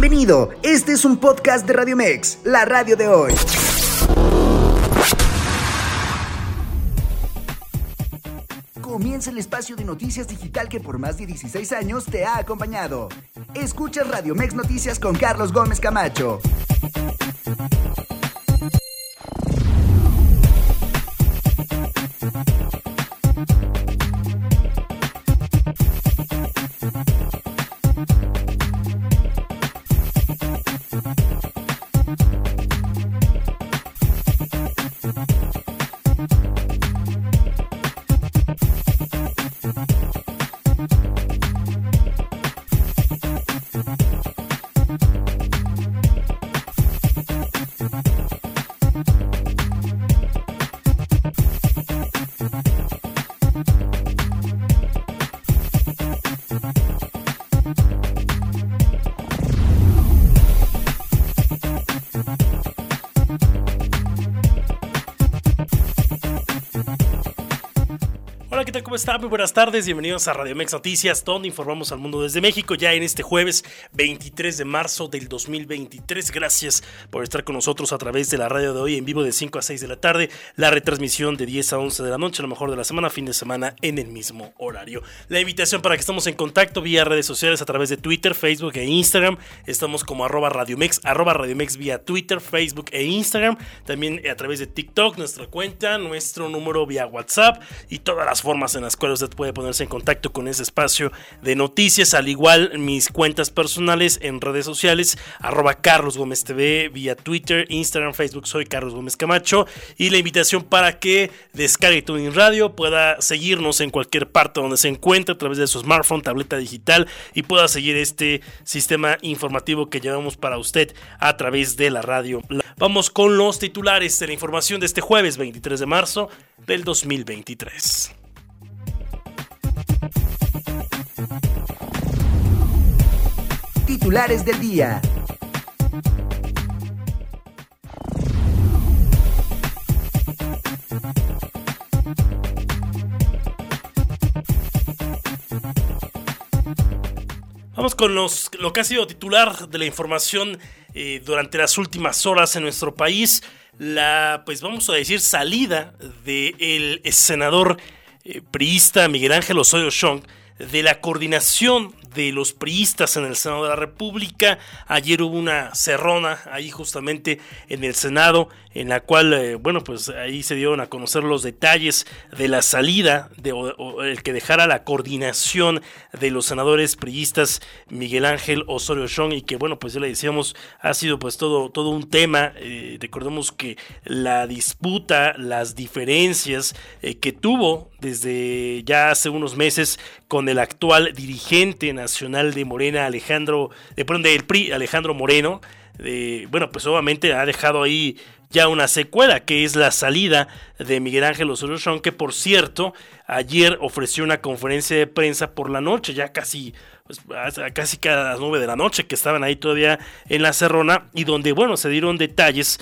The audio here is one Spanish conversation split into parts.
Bienvenido, este es un podcast de Radio Mex, la radio de hoy. Comienza el espacio de noticias digital que por más de 16 años te ha acompañado. Escucha Radio Mex Noticias con Carlos Gómez Camacho. ¿Cómo está? Muy buenas tardes, bienvenidos a Radio Mex Noticias, donde informamos al mundo desde México ya en este jueves 23 de marzo del 2023. Gracias por estar con nosotros a través de la radio de hoy en vivo de 5 a 6 de la tarde, la retransmisión de 10 a 11 de la noche, lo mejor de la semana, fin de semana en el mismo horario. La invitación para que estemos en contacto vía redes sociales a través de Twitter, Facebook e Instagram. Estamos como arroba Radiomex, arroba Radiomex vía Twitter, Facebook e Instagram. También a través de TikTok, nuestra cuenta, nuestro número vía WhatsApp y todas las formas en las cuales usted puede ponerse en contacto con ese espacio de noticias, al igual mis cuentas personales en redes sociales, arroba Carlos Gómez TV, vía Twitter, Instagram, Facebook, soy Carlos Gómez Camacho, y la invitación para que descargue Tuning Radio, pueda seguirnos en cualquier parte donde se encuentre a través de su smartphone, tableta digital, y pueda seguir este sistema informativo que llevamos para usted a través de la radio. Vamos con los titulares de la información de este jueves 23 de marzo del 2023. Titulares del día. Vamos con los, lo que ha sido titular de la información eh, durante las últimas horas en nuestro país. La, pues vamos a decir, salida del senador eh, priista Miguel Ángel Osorio Chong de la coordinación de los priistas en el Senado de la República. Ayer hubo una cerrona ahí justamente en el Senado en la cual, eh, bueno, pues ahí se dieron a conocer los detalles de la salida, de el que dejara la coordinación de los senadores priistas Miguel Ángel Osorio Chong y que, bueno, pues ya le decíamos, ha sido pues todo, todo un tema. Eh, recordemos que la disputa, las diferencias eh, que tuvo desde ya hace unos meses con el actual dirigente nacional de Morena, Alejandro, de, perdón, del PRI, Alejandro Moreno, bueno, pues obviamente ha dejado ahí ya una secuela, que es la salida de Miguel Ángel Osorio que por cierto, ayer ofreció una conferencia de prensa por la noche, ya casi, pues, casi cada las nueve de la noche, que estaban ahí todavía en la Cerrona, y donde, bueno, se dieron detalles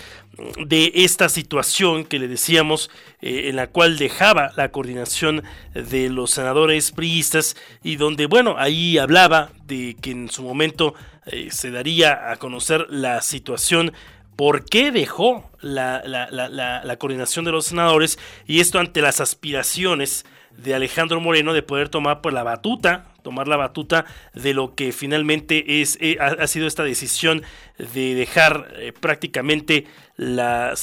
de esta situación que le decíamos, eh, en la cual dejaba la coordinación de los senadores priistas, y donde, bueno, ahí hablaba de que en su momento eh, se daría a conocer la situación por qué dejó la, coordinación de los senadores y esto ante las aspiraciones de Alejandro Moreno de poder tomar pues, la batuta, tomar la batuta de lo que finalmente es, eh, ha, sido esta decisión de dejar eh, prácticamente la,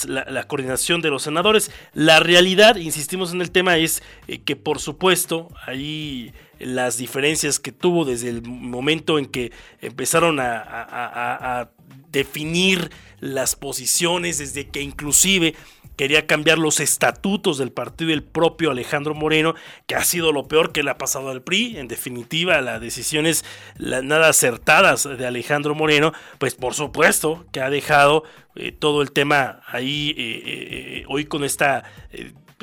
coordinación de los senadores. La realidad, insistimos en el tema, es que por supuesto ahí las diferencias que tuvo desde el momento en que empezaron a definir las posiciones, desde que inclusive quería cambiar los estatutos del partido el propio Alejandro Moreno, que ha sido lo peor que le ha pasado al PRI. En definitiva, las decisiones nada acertadas de Alejandro Moreno, pues por supuesto que ha dejado eh, todo el tema ahí eh, eh, hoy con esta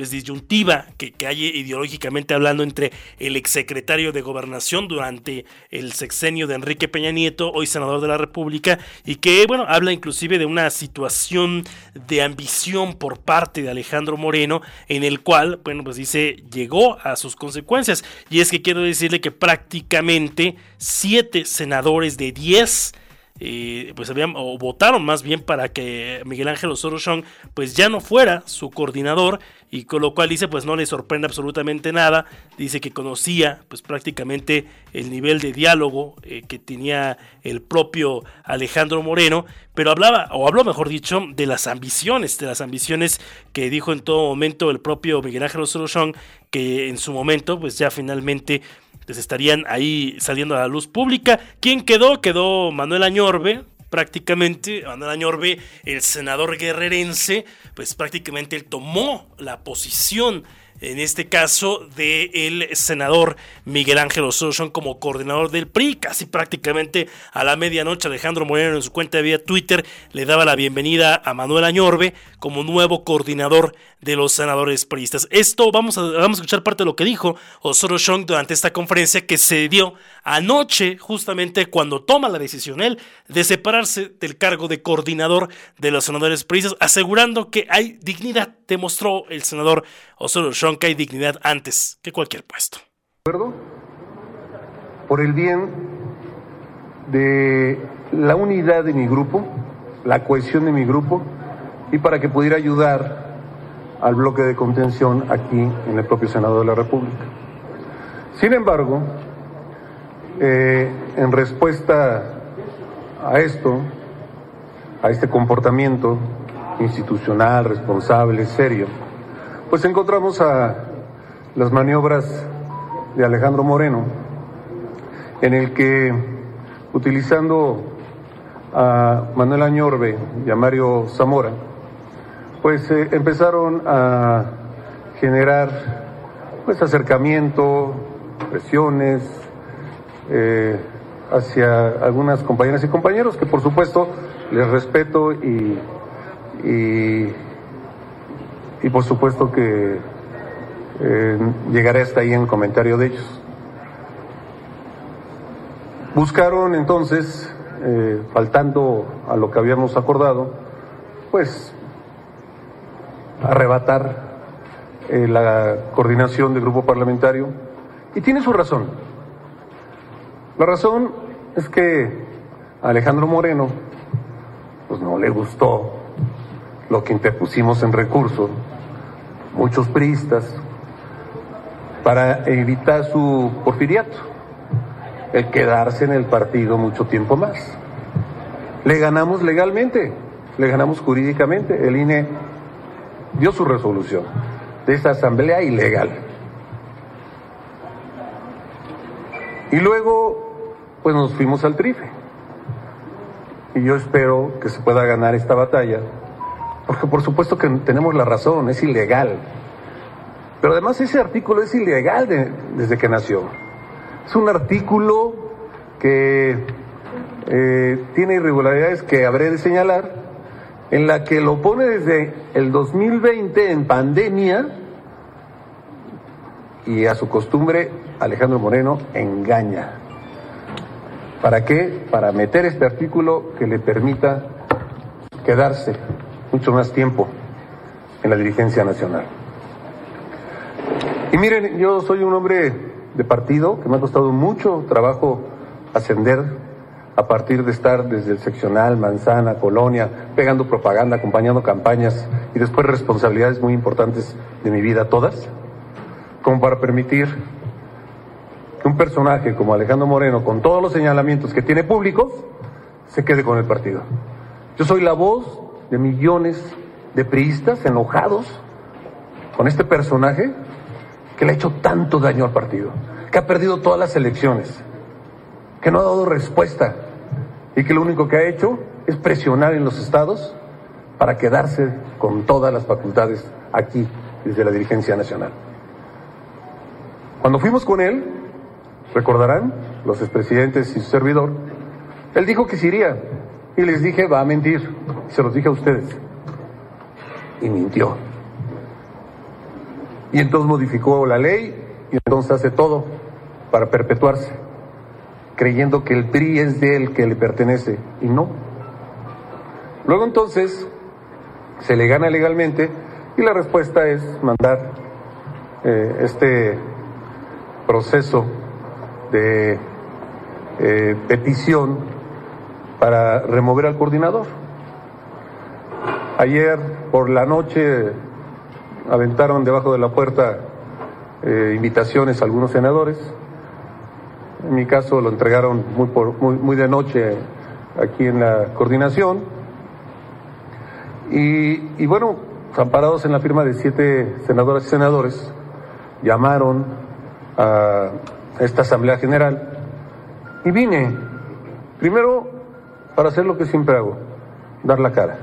pues, disyuntiva que, hay ideológicamente hablando entre el exsecretario de Gobernación durante el sexenio de Enrique Peña Nieto, hoy senador de la República, y que, bueno, habla inclusive de una situación de ambición por parte de Alejandro Moreno, en el cual, bueno, pues dice, llegó a sus consecuencias. Y es que quiero decirle que prácticamente siete senadores de diez eh, pues habían, o votaron más bien para que Miguel Ángel Osorio Chong pues ya no fuera su coordinador y con lo cual dice pues no le sorprende absolutamente nada, dice que conocía pues prácticamente el nivel de diálogo eh, que tenía el propio Alejandro Moreno, pero hablaba, o habló mejor dicho, de las ambiciones, de las ambiciones que dijo en todo momento el propio Miguel Ángel Osorio Chong, que en su momento pues ya finalmente pues estarían ahí saliendo a la luz pública. ¿Quién quedó? Quedó Manuel Añorbe, prácticamente, Manuel Añorbe, el senador guerrerense, pues prácticamente él tomó la posición en este caso del senador Miguel Ángel Osorio como coordinador del PRI, casi prácticamente a la medianoche Alejandro Moreno en su cuenta de vía Twitter le daba la bienvenida a Manuel Añorbe como nuevo coordinador de los senadores priistas. Esto vamos a, vamos a escuchar parte de lo que dijo Osorio Chong durante esta conferencia que se dio anoche justamente cuando toma la decisión él de separarse del cargo de coordinador de los senadores priistas, asegurando que hay dignidad, demostró el senador Osorio Chong que hay dignidad antes que cualquier puesto. Por el bien de la unidad de mi grupo, la cohesión de mi grupo y para que pudiera ayudar al bloque de contención aquí en el propio Senado de la República. Sin embargo, eh, en respuesta a esto, a este comportamiento institucional, responsable, serio, pues encontramos a las maniobras de Alejandro Moreno, en el que, utilizando a Manuel Añorbe y a Mario Zamora, pues eh, empezaron a generar pues acercamiento, presiones eh, hacia algunas compañeras y compañeros que por supuesto les respeto y, y, por supuesto que eh, llegaré hasta ahí en el comentario de ellos. Buscaron entonces, faltando a lo que habíamos acordado, pues arrebatar eh, la coordinación del grupo parlamentario y tiene su razón. La razón es que a Alejandro Moreno pues no le gustó lo que interpusimos en recurso, muchos priistas, para evitar su porfiriato, el quedarse en el partido mucho tiempo más. Le ganamos legalmente, le ganamos jurídicamente. El INE dio su resolución de esta asamblea ilegal. Y luego, pues nos fuimos al trife. Y yo espero que se pueda ganar esta batalla, porque por supuesto que tenemos la razón, es ilegal. Pero además ese artículo es ilegal desde que nació. Es un artículo que eh, tiene irregularidades que habré de señalar, en la que lo pone desde el 2020 en pandemia y a su costumbre Alejandro Moreno engaña. ¿Para qué? Para meter este artículo que le permita quedarse mucho más tiempo en la dirigencia nacional. Y miren, yo soy un hombre de partido que me ha costado mucho trabajo ascender a partir de estar desde el seccional, manzana, colonia, pegando propaganda, acompañando campañas y después responsabilidades muy importantes de mi vida, todas, como para permitir que un personaje como Alejandro Moreno, con todos los señalamientos que tiene públicos, se quede con el partido. Yo soy la voz de millones de priistas enojados con este personaje que le ha hecho tanto daño al partido, que ha perdido todas las elecciones, que no ha dado respuesta y que lo único que ha hecho es presionar en los estados para quedarse con todas las facultades aquí desde la dirigencia nacional. Cuando fuimos con él, recordarán, los expresidentes y su servidor, él dijo que se iría y les dije, va a mentir, se los dije a ustedes. Y mintió. Y entonces modificó la ley y entonces hace todo para perpetuarse creyendo que el PRI es de él, que le pertenece, y no. Luego entonces se le gana legalmente y la respuesta es mandar eh, este proceso de eh, petición para remover al coordinador. Ayer por la noche aventaron debajo de la puerta eh, invitaciones a algunos senadores. En mi caso lo entregaron muy, por, muy, muy de noche aquí en la coordinación. Y, y bueno, amparados en la firma de siete senadoras y senadores, llamaron a esta Asamblea General y vine, primero para hacer lo que siempre hago, dar la cara,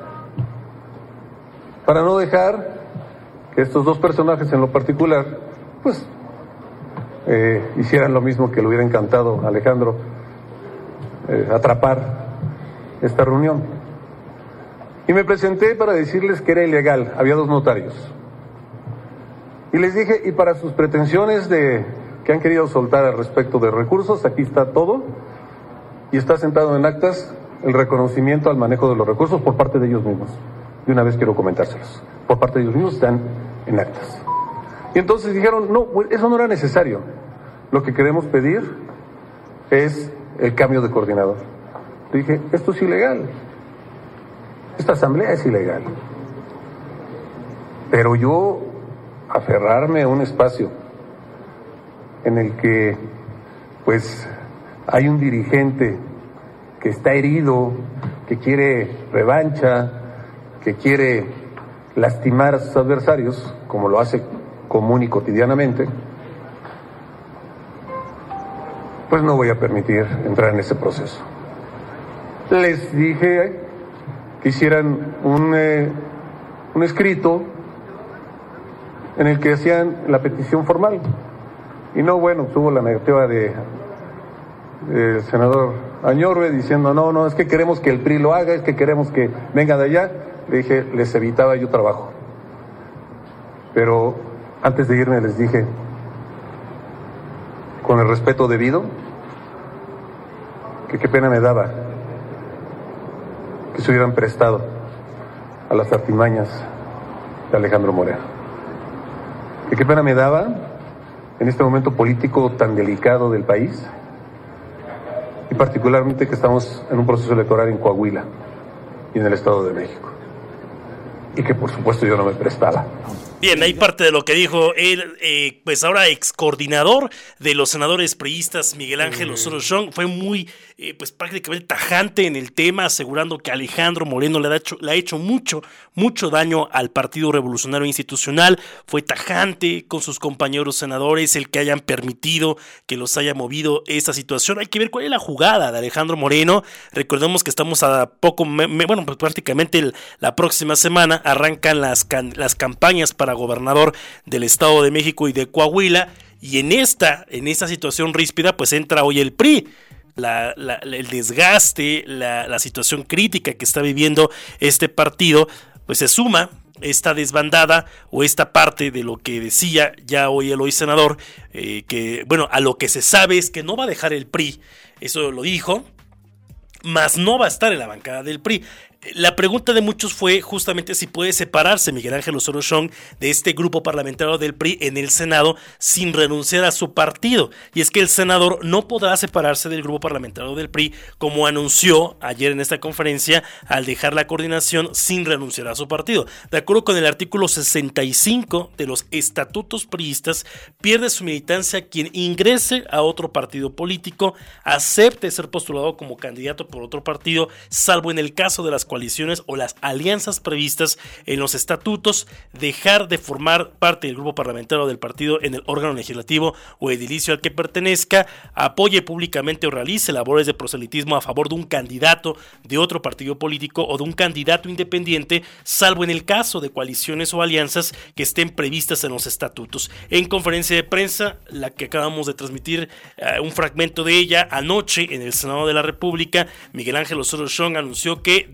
para no dejar que estos dos personajes en lo particular, pues, eh, hicieran lo mismo que le hubiera encantado Alejandro, eh, atrapar esta reunión. Y me presenté para decirles que era ilegal, había dos notarios. Y les dije, y para sus pretensiones de que han querido soltar al respecto de recursos, aquí está todo, y está sentado en actas el reconocimiento al manejo de los recursos por parte de ellos mismos. Y una vez quiero comentárselos. Por parte de ellos mismos están en actas. Y entonces dijeron, no, pues, eso no era necesario. Lo que queremos pedir es el cambio de coordinador. dije, esto es ilegal. Esta asamblea es ilegal. Pero yo aferrarme a un espacio en el que pues hay un dirigente que está herido, que quiere revancha, que quiere lastimar a sus adversarios, como lo hace común y cotidianamente, pues no voy a permitir entrar en ese proceso. Les dije que hicieran un, eh, un escrito en el que hacían la petición formal. Y no, bueno, tuvo la negativa de el senador Añorbe diciendo, no, no, es que queremos que el PRI lo haga, es que queremos que venga de allá. Le dije, les evitaba yo trabajo. Pero antes de irme les dije, con el respeto debido, que qué pena me daba que se hubieran prestado a las artimañas de Alejandro Moreno. Que qué pena me daba en este momento político tan delicado del país y particularmente que estamos en un proceso electoral en Coahuila y en el Estado de México. Y que por supuesto yo no me prestaba. Bien, hay parte de lo que dijo el, eh, pues ahora ex coordinador de los senadores priistas, Miguel Ángel Osorio Chong, fue muy, eh, pues prácticamente tajante en el tema, asegurando que Alejandro Moreno le ha, hecho, le ha hecho mucho, mucho daño al Partido Revolucionario Institucional, fue tajante con sus compañeros senadores, el que hayan permitido que los haya movido esta situación. Hay que ver cuál es la jugada de Alejandro Moreno. Recordemos que estamos a poco, bueno, pues prácticamente la próxima semana arrancan las, las campañas para gobernador del Estado de México y de Coahuila. Y en esta, en esta situación ríspida, pues entra hoy el PRI. El desgaste, la, la situación crítica que está viviendo este partido, pues se suma esta desbandada o esta parte de lo que decía ya hoy el hoy senador, eh, que bueno, a lo que se sabe es que no va a dejar el PRI, eso lo dijo, mas no va a estar en la bancada del PRI. La pregunta de muchos fue justamente si puede separarse Miguel Ángel Osorio Chong de este grupo parlamentario del PRI en el Senado sin renunciar a su partido. Y es que el senador no podrá separarse del grupo parlamentario del PRI, como anunció ayer en esta conferencia, al dejar la coordinación sin renunciar a su partido. De acuerdo con el artículo 65 de los estatutos priistas, pierde su militancia quien ingrese a otro partido político, acepte ser postulado como candidato por otro partido, salvo en el caso de las coaliciones o las alianzas previstas en los estatutos, dejar de formar parte del grupo parlamentario del partido en el órgano legislativo o edilicio al que pertenezca, apoye públicamente o realice labores de proselitismo a favor de un candidato de otro partido político o de un candidato independiente, salvo en el caso de coaliciones o alianzas que estén previstas en los estatutos. En conferencia de prensa, la que acabamos de transmitir eh, un fragmento de ella anoche en el Senado de la República, Miguel Ángel Osorio Chong anunció que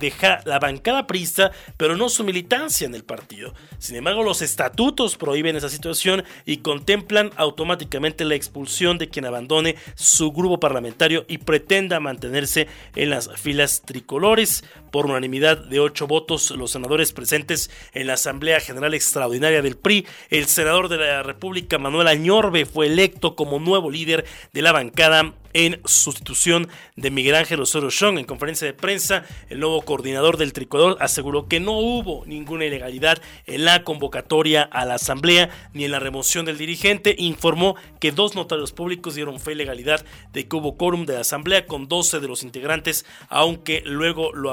la bancada prista, pero no su militancia en el partido. Sin embargo, los estatutos prohíben esa situación y contemplan automáticamente la expulsión de quien abandone su grupo parlamentario y pretenda mantenerse en las filas tricolores. Por unanimidad de ocho votos, los senadores presentes en la Asamblea General Extraordinaria del PRI, el senador de la República, Manuel Añorbe, fue electo como nuevo líder de la bancada en sustitución de Miguel Ángel Osorio Chong. En conferencia de prensa, el nuevo coordinador del tricolor aseguró que no hubo ninguna ilegalidad en la convocatoria a la asamblea ni en la remoción del dirigente. Informó que dos notarios públicos dieron fe y legalidad de que hubo quórum de la asamblea con 12 de los integrantes, aunque luego lo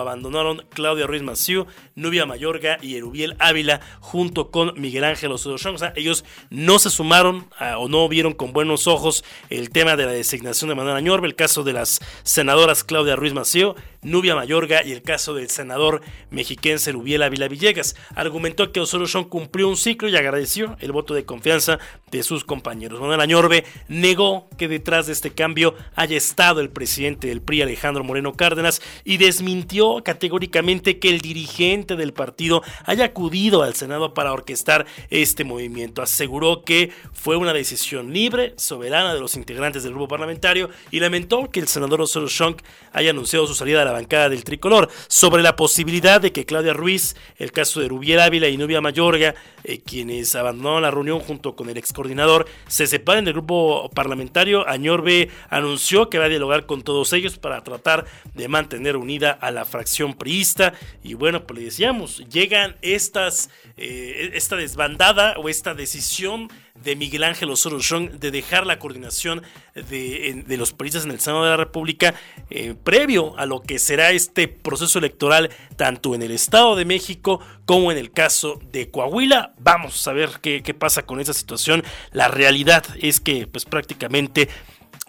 Claudia Ruiz Maciú, Nubia Mayorga y Erubiel Ávila junto con Miguel Ángel Osorio Chong. Ellos no se sumaron o no vieron con buenos ojos el tema de la designación de Manuel Añorbe, el caso de las senadoras Claudia Ruiz Mació, Nubia Mayorga y el caso del senador mexiquense Rubiel Ávila Villegas. Argumentó que Osorio Chong cumplió un ciclo y agradeció el voto de confianza de sus compañeros. Manuel Añorbe negó que detrás de este cambio haya estado el presidente del PRI Alejandro Moreno Cárdenas y desmintió categóricamente que el dirigente del partido haya acudido al Senado para orquestar este movimiento. Aseguró que fue una decisión libre, soberana de los integrantes del grupo parlamentario y lamentó que el senador Osorio Chong haya anunciado su salida de la bancada del tricolor. Sobre la posibilidad de que Claudia Ruiz, el caso de Rubiel Ávila y Nubia Mayorga, eh, quienes abandonaron la reunión junto con el ex coordinador, se separen del grupo parlamentario, Añorbe anunció que va a dialogar con todos ellos para tratar de mantener unida a la fracción priista. Y bueno, pues le decíamos, llegan estas, eh, esta desbandada o esta decisión de Miguel Ángel Osorio de dejar la coordinación de, los países en el Senado de la República eh, previo a lo que será este proceso electoral tanto en el Estado de México como en el caso de Coahuila. Vamos a ver qué pasa con esa situación. La realidad es que pues prácticamente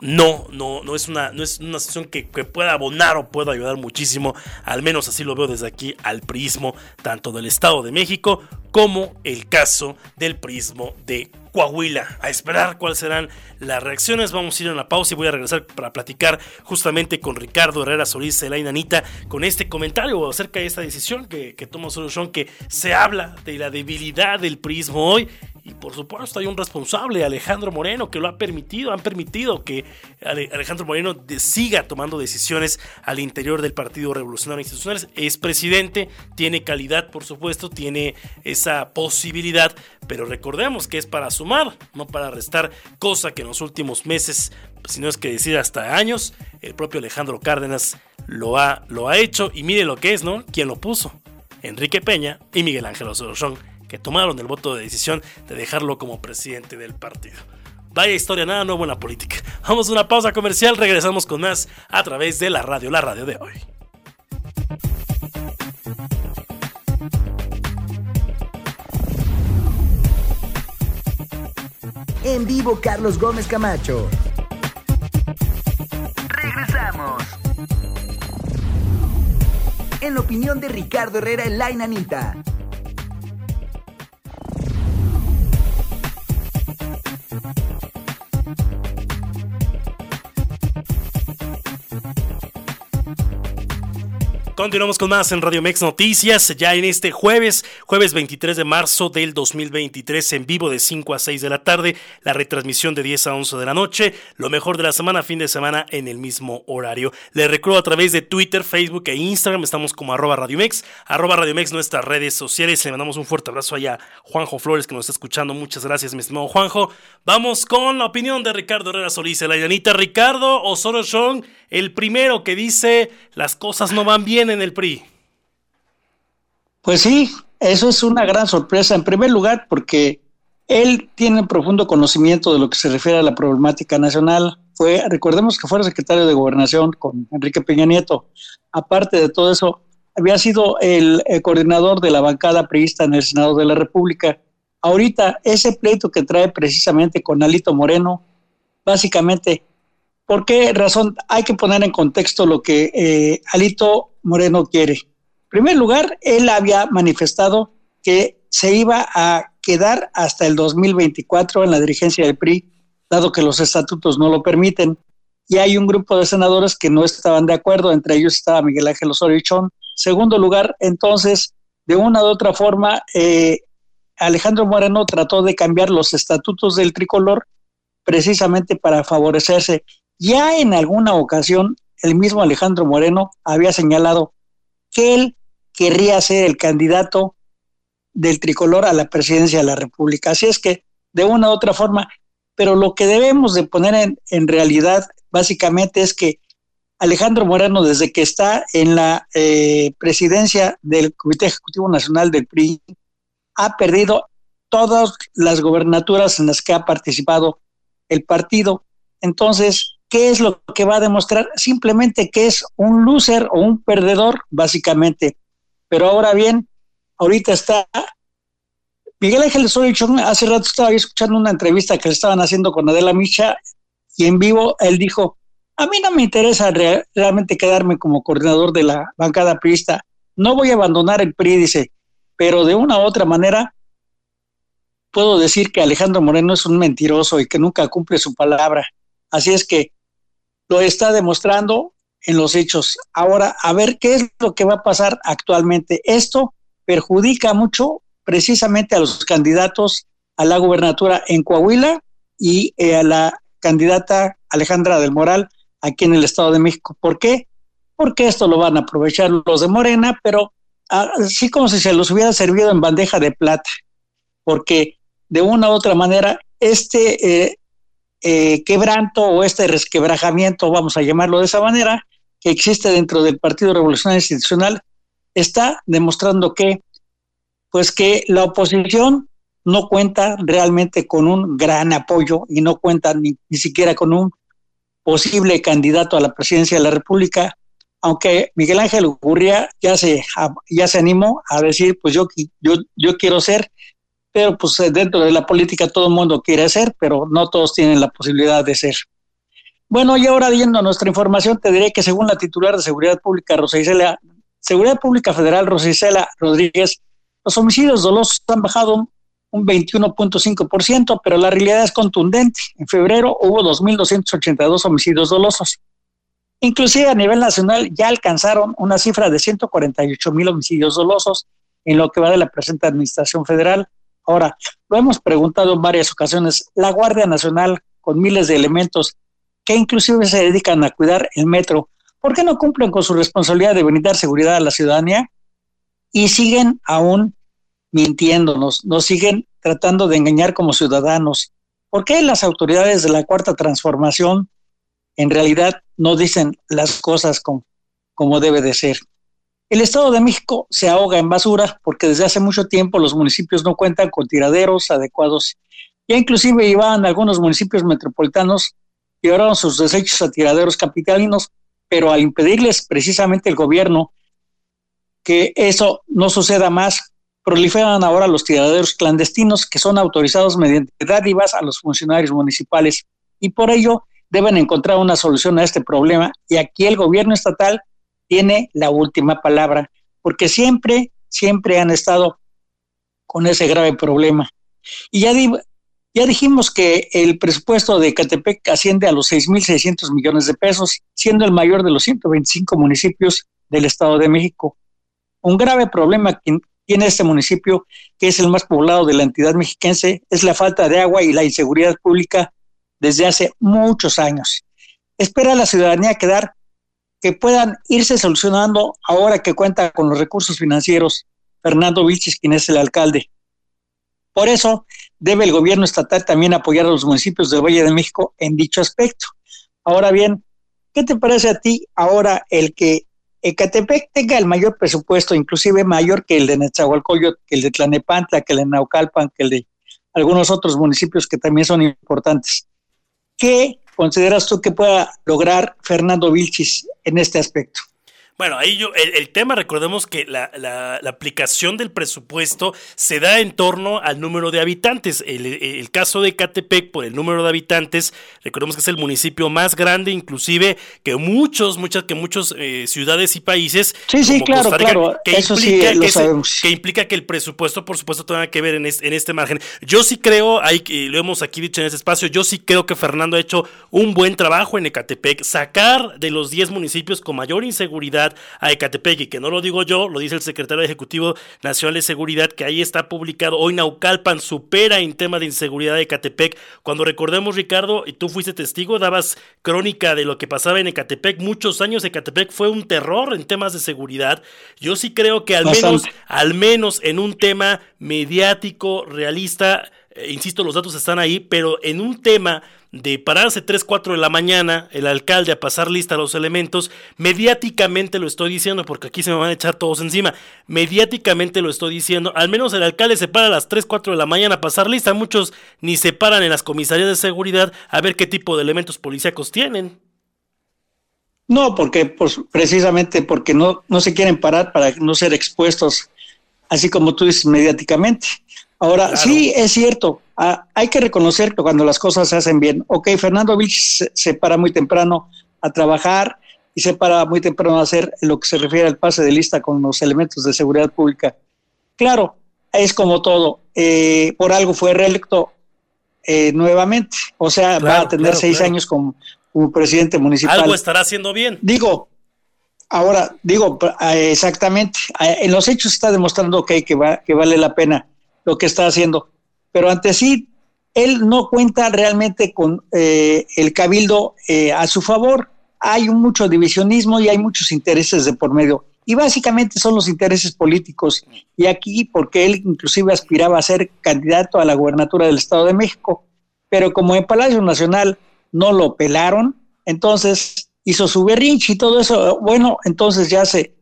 no, no, no es una, no es una situación que, pueda abonar o pueda ayudar muchísimo, al menos así lo veo desde aquí, al prismo tanto del Estado de México como el caso del prismo de Coahuila. A esperar cuáles serán las reacciones. Vamos a ir a una pausa y voy a regresar para platicar justamente con Ricardo Herrera Solís la Inanita con este comentario acerca de esta decisión que, que toma Solución, que se habla de la debilidad del prismo hoy y por supuesto hay un responsable, Alejandro Moreno, que lo ha permitido, han permitido que Alejandro Moreno siga tomando decisiones al interior del Partido Revolucionario Institucional. Es presidente, tiene calidad, por supuesto, tiene esa posibilidad, pero recordemos que es para sumar, no para restar, cosa que en los últimos meses, si no es que decir hasta años, el propio Alejandro Cárdenas lo ha, lo ha hecho y mire lo que es, ¿no? ¿Quién lo puso? Enrique Peña y Miguel Ángel Osorio que tomaron el voto de decisión de dejarlo como presidente del partido. Vaya historia, nada nuevo en la política. Vamos a una pausa comercial, regresamos con más a través de la radio, la radio de hoy. En vivo, Carlos Gómez Camacho. Regresamos. En la opinión de Ricardo Herrera en La Inanita. thank you Continuamos con más en Radio Mex Noticias, ya en este jueves, jueves 23 de marzo del 2023, en vivo de 5 a 6 de la tarde, la retransmisión de 10 a 11 de la noche, lo mejor de la semana, fin de semana en el mismo horario. Les recuerdo a través de Twitter, Facebook e Instagram, estamos como arroba Radio Mex, arroba Radio Mex nuestras redes sociales. Le mandamos un fuerte abrazo allá a Juanjo Flores que nos está escuchando. Muchas gracias, mi estimado Juanjo. Vamos con la opinión de Ricardo Herrera Solís, la llanita Ricardo Osorio Chong, el primero que dice las cosas no van bien en el PRI? Pues sí, eso es una gran sorpresa. En primer lugar, porque él tiene profundo conocimiento de lo que se refiere a la problemática nacional. Fue, recordemos que fue secretario de Gobernación con Enrique Peña Nieto. Aparte de todo eso, había sido el, el, coordinador de la bancada priista en el Senado de la República. Ahorita, ese pleito que trae precisamente con Alito Moreno, básicamente ¿Por qué razón? Hay que poner en contexto lo que eh, Alito Moreno quiere. En primer lugar, él había manifestado que se iba a quedar hasta el 2024 en la dirigencia del PRI, dado que los estatutos no lo permiten. Y hay un grupo de senadores que no estaban de acuerdo, entre ellos estaba Miguel Ángel Osorio Chón. Segundo lugar, entonces, de una u otra forma, eh, Alejandro Moreno trató de cambiar los estatutos del tricolor precisamente para favorecerse ya en alguna ocasión, el mismo Alejandro Moreno había señalado que él querría ser el candidato del tricolor a la presidencia de la República. Así es que, de una u otra forma, pero lo que debemos de poner en, realidad básicamente es que Alejandro Moreno, desde que está en la eh, presidencia del Comité Ejecutivo Nacional del PRI, ha perdido todas las gobernaturas en las que ha participado el partido. Entonces, ¿qué es lo que va a demostrar? Simplemente que es un loser o un perdedor, básicamente. Pero ahora bien, ahorita está Miguel Ángel Osorio hace rato estaba escuchando una entrevista que le estaban haciendo con Adela Micha y en vivo él dijo, a mí no me interesa realmente quedarme como coordinador de la bancada priista, no voy a abandonar el PRI, dice, pero de una u otra manera puedo decir que Alejandro Moreno es un mentiroso y que nunca cumple su palabra. Así es que lo está demostrando en los hechos. Ahora, a ver qué es lo que va a pasar actualmente. Esto perjudica mucho precisamente a los candidatos a la gubernatura en Coahuila y eh, a la candidata Alejandra del Moral aquí en el Estado de México. ¿Por qué? Porque esto lo van a aprovechar los de Morena, pero así como si se los hubiera servido en bandeja de plata, porque de una u otra manera este eh, eh, quebranto o este resquebrajamiento, vamos a llamarlo de esa manera, que existe dentro del Partido Revolucionario Institucional, está demostrando que, pues que la oposición no cuenta realmente con un gran apoyo y no cuenta ni, ni siquiera con un posible candidato a la presidencia de la República, aunque Miguel Ángel Gurria ya se, ya se animó a decir, pues yo, yo, yo quiero ser, pero pues dentro de la política todo el mundo quiere ser, pero no todos tienen la posibilidad de ser. Bueno, y ahora viendo nuestra información, te diré que según la titular de Seguridad Pública, Rosa Seguridad Pública Federal, Rosicela Rodríguez, los homicidios dolosos han bajado un 21.5%, pero la realidad es contundente. En febrero hubo 2.282 homicidios dolosos. Inclusive a nivel nacional ya alcanzaron una cifra de 148.000 homicidios dolosos en lo que va de la presente Administración Federal. Ahora, lo hemos preguntado en varias ocasiones, la Guardia Nacional, con miles de elementos que inclusive se dedican a cuidar el metro, ¿por qué no cumplen con su responsabilidad de brindar seguridad a la ciudadanía? Y siguen aún mintiéndonos, nos siguen tratando de engañar como ciudadanos. ¿Por qué las autoridades de la Cuarta Transformación en realidad no dicen las cosas como, como debe de ser? El Estado de México se ahoga en basura porque desde hace mucho tiempo los municipios no cuentan con tiraderos adecuados. Ya inclusive iban algunos municipios metropolitanos llevaron sus desechos a tiraderos capitalinos, pero al impedirles precisamente el gobierno que eso no suceda más, proliferan ahora los tiraderos clandestinos que son autorizados mediante dádivas a los funcionarios municipales y por ello deben encontrar una solución a este problema y aquí el gobierno estatal tiene la última palabra porque siempre, siempre han estado con ese grave problema. Y ya, ya dijimos que el presupuesto de Catepec asciende a los 6.600 millones de pesos, siendo el mayor de los 125 municipios del Estado de México. Un grave problema que tiene este municipio, que es el más poblado de la entidad mexiquense, es la falta de agua y la inseguridad pública desde hace muchos años. Espera la ciudadanía quedar que puedan irse solucionando ahora que cuenta con los recursos financieros Fernando Vilchis, quien es el alcalde. Por eso debe el gobierno estatal también apoyar a los municipios del Valle de México en dicho aspecto. Ahora bien, ¿qué te parece a ti ahora el que Ecatepec tenga el mayor presupuesto, inclusive mayor que el de Netzahualcoyot, que el de Tlanepantla, que el de Naucalpan, que el de algunos otros municipios que también son importantes. ¿Qué consideras tú que pueda lograr Fernando Vilchis en este aspecto? Bueno, ahí yo, el, tema, recordemos que la, la, aplicación del presupuesto se da en torno al número de habitantes. El, caso de Catepec, por el número de habitantes, recordemos que es el municipio más grande, inclusive que muchos, muchas, que muchas eh, ciudades y países. Sí, sí, claro, claro. Que Eso implica sí lo sabemos. que implica que el presupuesto, por supuesto, tenga que ver en, en este margen. Yo sí creo, hay, lo hemos aquí dicho en este espacio, yo sí creo que Fernando ha hecho un buen trabajo en Ecatepec, sacar de los 10 municipios con mayor inseguridad a Ecatepec, y que no lo digo yo, lo dice el secretario ejecutivo nacional de seguridad, que ahí está publicado. Hoy Naucalpan supera en tema de inseguridad de Ecatepec. Cuando recordemos, Ricardo, y tú fuiste testigo, dabas crónica de lo que pasaba en Ecatepec. Muchos años Ecatepec fue un terror en temas de seguridad. Yo sí creo que al menos, al menos en un tema mediático, realista, eh, insisto, los datos están ahí, pero en un tema de pararse 3, 4 de la mañana, el alcalde a pasar lista a los elementos, mediáticamente lo estoy diciendo, porque aquí se me van a echar todos encima, mediáticamente lo estoy diciendo, al menos el alcalde se para a las 3, 4 de la mañana a pasar lista, muchos ni se paran en las comisarías de seguridad a ver qué tipo de elementos policíacos tienen. No, porque pues, precisamente porque no, no se quieren parar para no ser expuestos, así como tú dices, mediáticamente. Ahora, sí, es cierto, ah, hay que reconocer que cuando las cosas se hacen bien, ok, Fernando Vilch se, para muy temprano a trabajar y se para muy temprano a hacer lo que se refiere al pase de lista con los elementos de seguridad pública. Claro, es como todo, eh, por algo fue reelecto eh, nuevamente, o sea, va a tener seis años como, como presidente municipal. Algo estará haciendo bien. Digo, ahora, digo, eh, exactamente, en los hechos está demostrando que, va, que vale la pena lo que está haciendo. Pero ante sí, él no cuenta realmente con eh, el cabildo eh, a su favor. Hay mucho divisionismo y hay muchos intereses de por medio. Y básicamente son los intereses políticos. Y aquí, porque él inclusive aspiraba a ser candidato a la gubernatura del Estado de México, pero como en Palacio Nacional no lo pelaron, entonces hizo su berrinche y todo eso. Bueno, entonces ya se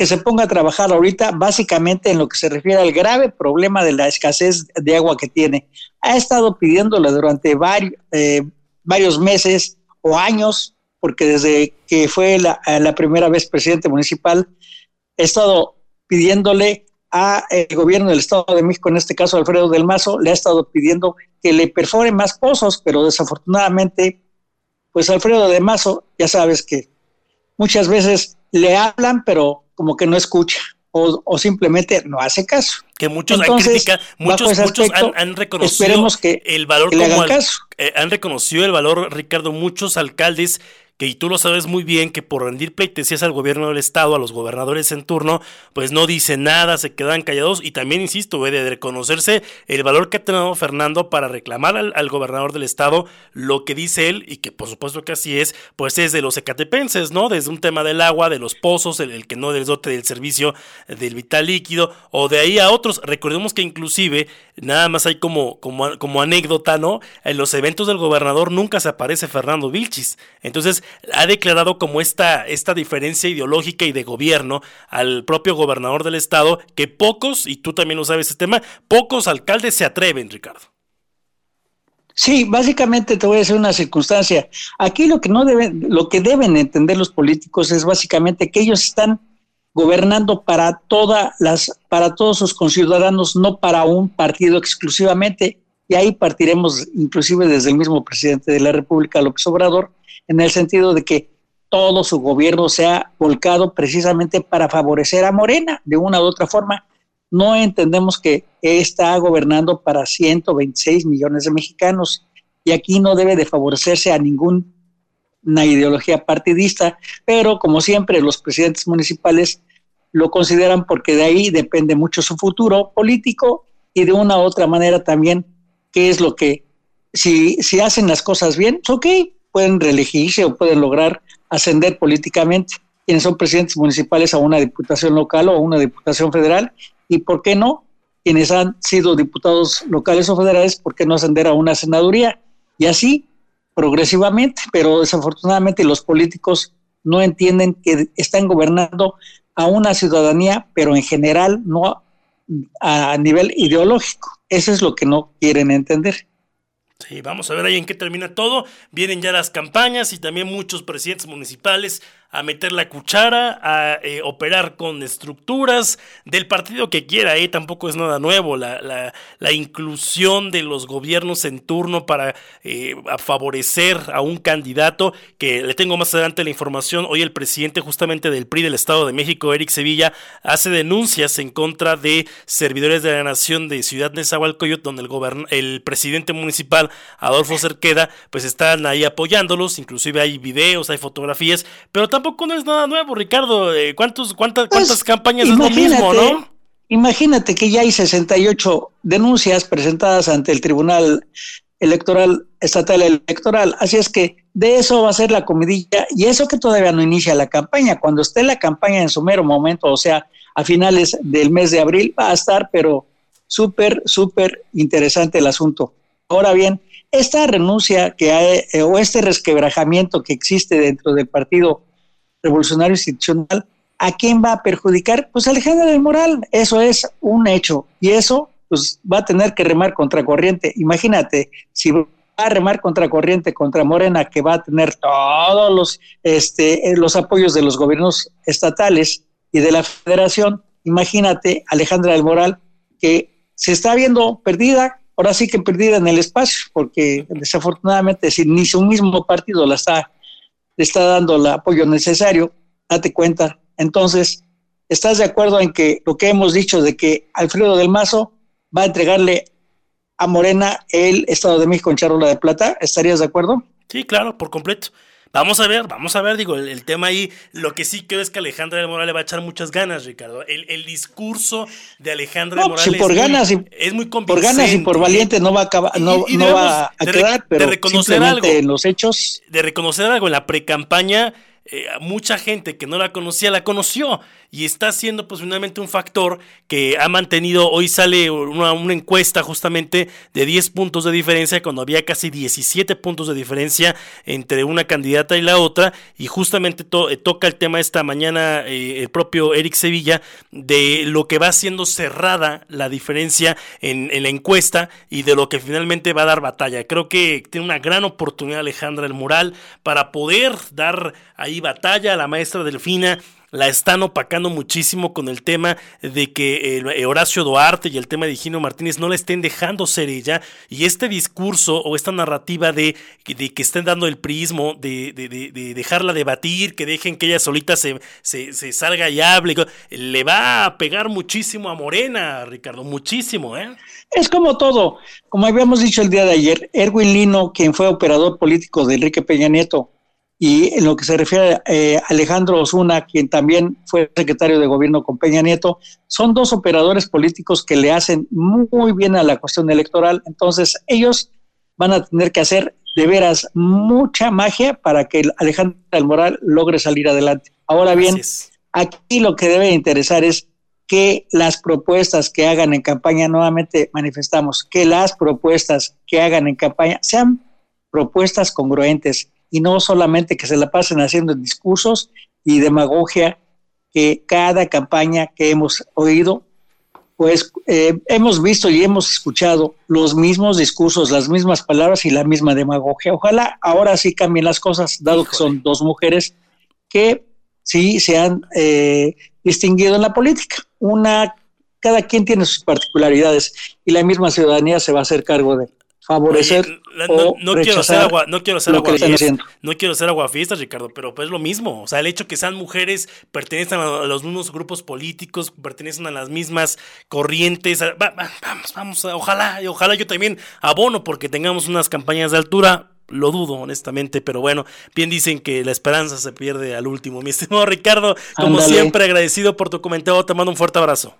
que se ponga a trabajar ahorita básicamente en lo que se refiere al grave problema de la escasez de agua que tiene. Ha estado pidiéndole durante varios, eh, varios meses o años, porque desde que fue la, primera vez presidente municipal, he estado pidiéndole a el gobierno del Estado de México, en este caso Alfredo del Mazo, le ha estado pidiendo que le perfore más pozos, pero desafortunadamente, pues Alfredo de Mazo, ya sabes que muchas veces le hablan, pero como que no escucha. O, simplemente no hace caso. Que muchos han criticado, muchos, muchos han, reconocido que, el valor como eh, han reconocido el valor, Ricardo, muchos alcaldes que tú lo sabes muy bien que por rendir pleitesías al gobierno del estado, a los gobernadores en turno, pues no dicen nada, se quedan callados y también, insisto, de reconocerse el valor que ha tenido Fernando para reclamar al, gobernador del estado lo que dice él y que por supuesto que así es, pues es de los ecatepenses, ¿no? Desde un tema del agua, de los pozos, el, que no del dote del servicio del vital líquido o de ahí a otros. Recordemos que inclusive, nada más hay como, como, como anécdota, ¿no? En los eventos del gobernador nunca se aparece Fernando Vilchis. Entonces, ha declarado como esta, esta diferencia ideológica y de gobierno al propio gobernador del estado que pocos, y tú también lo sabes ese tema, pocos alcaldes se atreven, Ricardo. Sí, básicamente te voy a decir una circunstancia. Aquí lo que no deben, lo que deben entender los políticos es básicamente que ellos están gobernando para todas las, para todos sus conciudadanos, no para un partido exclusivamente. Y ahí partiremos inclusive desde el mismo presidente de la República, López Obrador, en el sentido de que todo su gobierno se ha volcado precisamente para favorecer a Morena de una u otra forma. No entendemos que está gobernando para 126 millones de mexicanos y aquí no debe de favorecerse a ninguna ideología partidista, pero como siempre los presidentes municipales lo consideran porque de ahí depende mucho su futuro político y de una u otra manera también qué es lo que, si, si hacen las cosas bien, ok, pueden reelegirse o pueden lograr ascender políticamente, quienes son presidentes municipales a una diputación local o a una diputación federal, y por qué no, quienes han sido diputados locales o federales, por qué no ascender a una senaduría, y así progresivamente, pero desafortunadamente los políticos no entienden que están gobernando a una ciudadanía, pero en general no a nivel ideológico. Eso es lo que no quieren entender. Sí, vamos a ver ahí en qué termina todo. Vienen ya las campañas y también muchos presidentes municipales a meter la cuchara, a eh, operar con estructuras del partido que quiera, ¿eh? tampoco es nada nuevo, la, la, inclusión de los gobiernos en turno para eh, favorecer a un candidato, que le tengo más adelante la información, hoy el presidente justamente del PRI del Estado de México, Eric Sevilla, hace denuncias en contra de servidores de la nación de Ciudad de Zahualcoyot, donde el, el presidente municipal, Adolfo Cerqueda, pues están ahí apoyándolos, inclusive hay videos, hay fotografías, pero también tampoco no es nada nuevo, Ricardo. Eh, ¿Cuántos, cuántas, pues, cuántas campañas es lo mismo, no? Imagínate que ya hay 68 denuncias presentadas ante el Tribunal Electoral Estatal Electoral. Así es que de eso va a ser la comidilla y eso que todavía no inicia la campaña. Cuando esté la campaña en su mero momento, o sea, a finales del mes de abril, va a estar, pero súper, súper interesante el asunto. Ahora bien, esta renuncia que hay, eh, o este resquebrajamiento que existe dentro del Partido Revolucionario Institucional, ¿a quién va a perjudicar? Pues Alejandro del Moral, eso es un hecho. Y eso, pues va a tener que remar contra corriente. Imagínate, si va a remar contra corriente contra Morena, que va a tener todos los, este, eh, los apoyos de los gobiernos estatales y de la federación, imagínate Alejandra del Moral, que se está viendo perdida, ahora sí que perdida en el espacio, porque desafortunadamente si ni su mismo partido la está, le está dando el apoyo necesario, date cuenta. Entonces, ¿estás de acuerdo en que lo que hemos dicho de que Alfredo del Mazo va a entregarle a Morena el Estado de México en charola de plata? ¿Estarías de acuerdo? Sí, claro, por completo. Vamos a ver, vamos a ver, digo, el, tema ahí, lo que sí creo es que Alejandra del Moral le va a echar muchas ganas, Ricardo. El, discurso de Alejandra del Moral por ganas y, es muy. Por ganas y por valiente no va a, acabar, no, va a quedar, pero de reconocer algo, en los hechos. De reconocer algo en la pre-campaña eh, mucha gente que no la conocía la conoció y está siendo pues finalmente un factor que ha mantenido, hoy sale una, encuesta justamente de 10 puntos de diferencia cuando había casi 17 puntos de diferencia entre una candidata y la otra y justamente eh, toca el tema esta mañana eh, el propio Eric Sevilla de lo que va siendo cerrada la diferencia en, en, la encuesta y de lo que finalmente va a dar batalla. Creo que tiene una gran oportunidad Alejandra el Mural para poder dar ahí batalla, la maestra Delfina la están opacando muchísimo con el tema de que eh, Horacio Duarte y el tema de Gino Martínez no le estén dejando ser ella. Y este discurso o esta narrativa de, de que estén dando el prismo, de, de, dejarla debatir, que dejen que ella solita se, se, salga y hable, le va a pegar muchísimo a Morena, Ricardo, muchísimo, ¿eh? Es como todo, como habíamos dicho el día de ayer, Erwin Lino, quien fue operador político de Enrique Peña Nieto, y en lo que se refiere a eh, Alejandro Osuna, quien también fue secretario de gobierno con Peña Nieto, son dos operadores políticos que le hacen muy bien a la cuestión electoral. Entonces, ellos van a tener que hacer de veras mucha magia para que Alejandro del Moral logre salir adelante. Ahora bien, aquí lo que debe interesar es que las propuestas que hagan en campaña, nuevamente manifestamos, que las propuestas que hagan en campaña sean propuestas congruentes, y no solamente que se la pasen haciendo discursos y demagogia que cada campaña que hemos oído, pues eh, hemos visto y hemos escuchado los mismos discursos, las mismas palabras y la misma demagogia. Ojalá ahora sí cambien las cosas, dado que son dos mujeres que sí se han eh, distinguido en la política. Una, cada quien tiene sus particularidades y la misma ciudadanía se va a hacer cargo de favorecer no, quiero ser agua, no quiero ser agua no quiero ser aguafiestas, Ricardo, pero pues es lo mismo. O sea, el hecho que sean mujeres, pertenecen a los mismos grupos políticos, pertenecen a las mismas corrientes. vamos, vamos, ojalá, ojalá yo también abono porque tengamos unas campañas de altura. Lo dudo, honestamente, pero bueno, bien dicen que la esperanza se pierde al último. Mi estimado Ricardo, como siempre, agradecido por tu comentario, te mando un fuerte abrazo.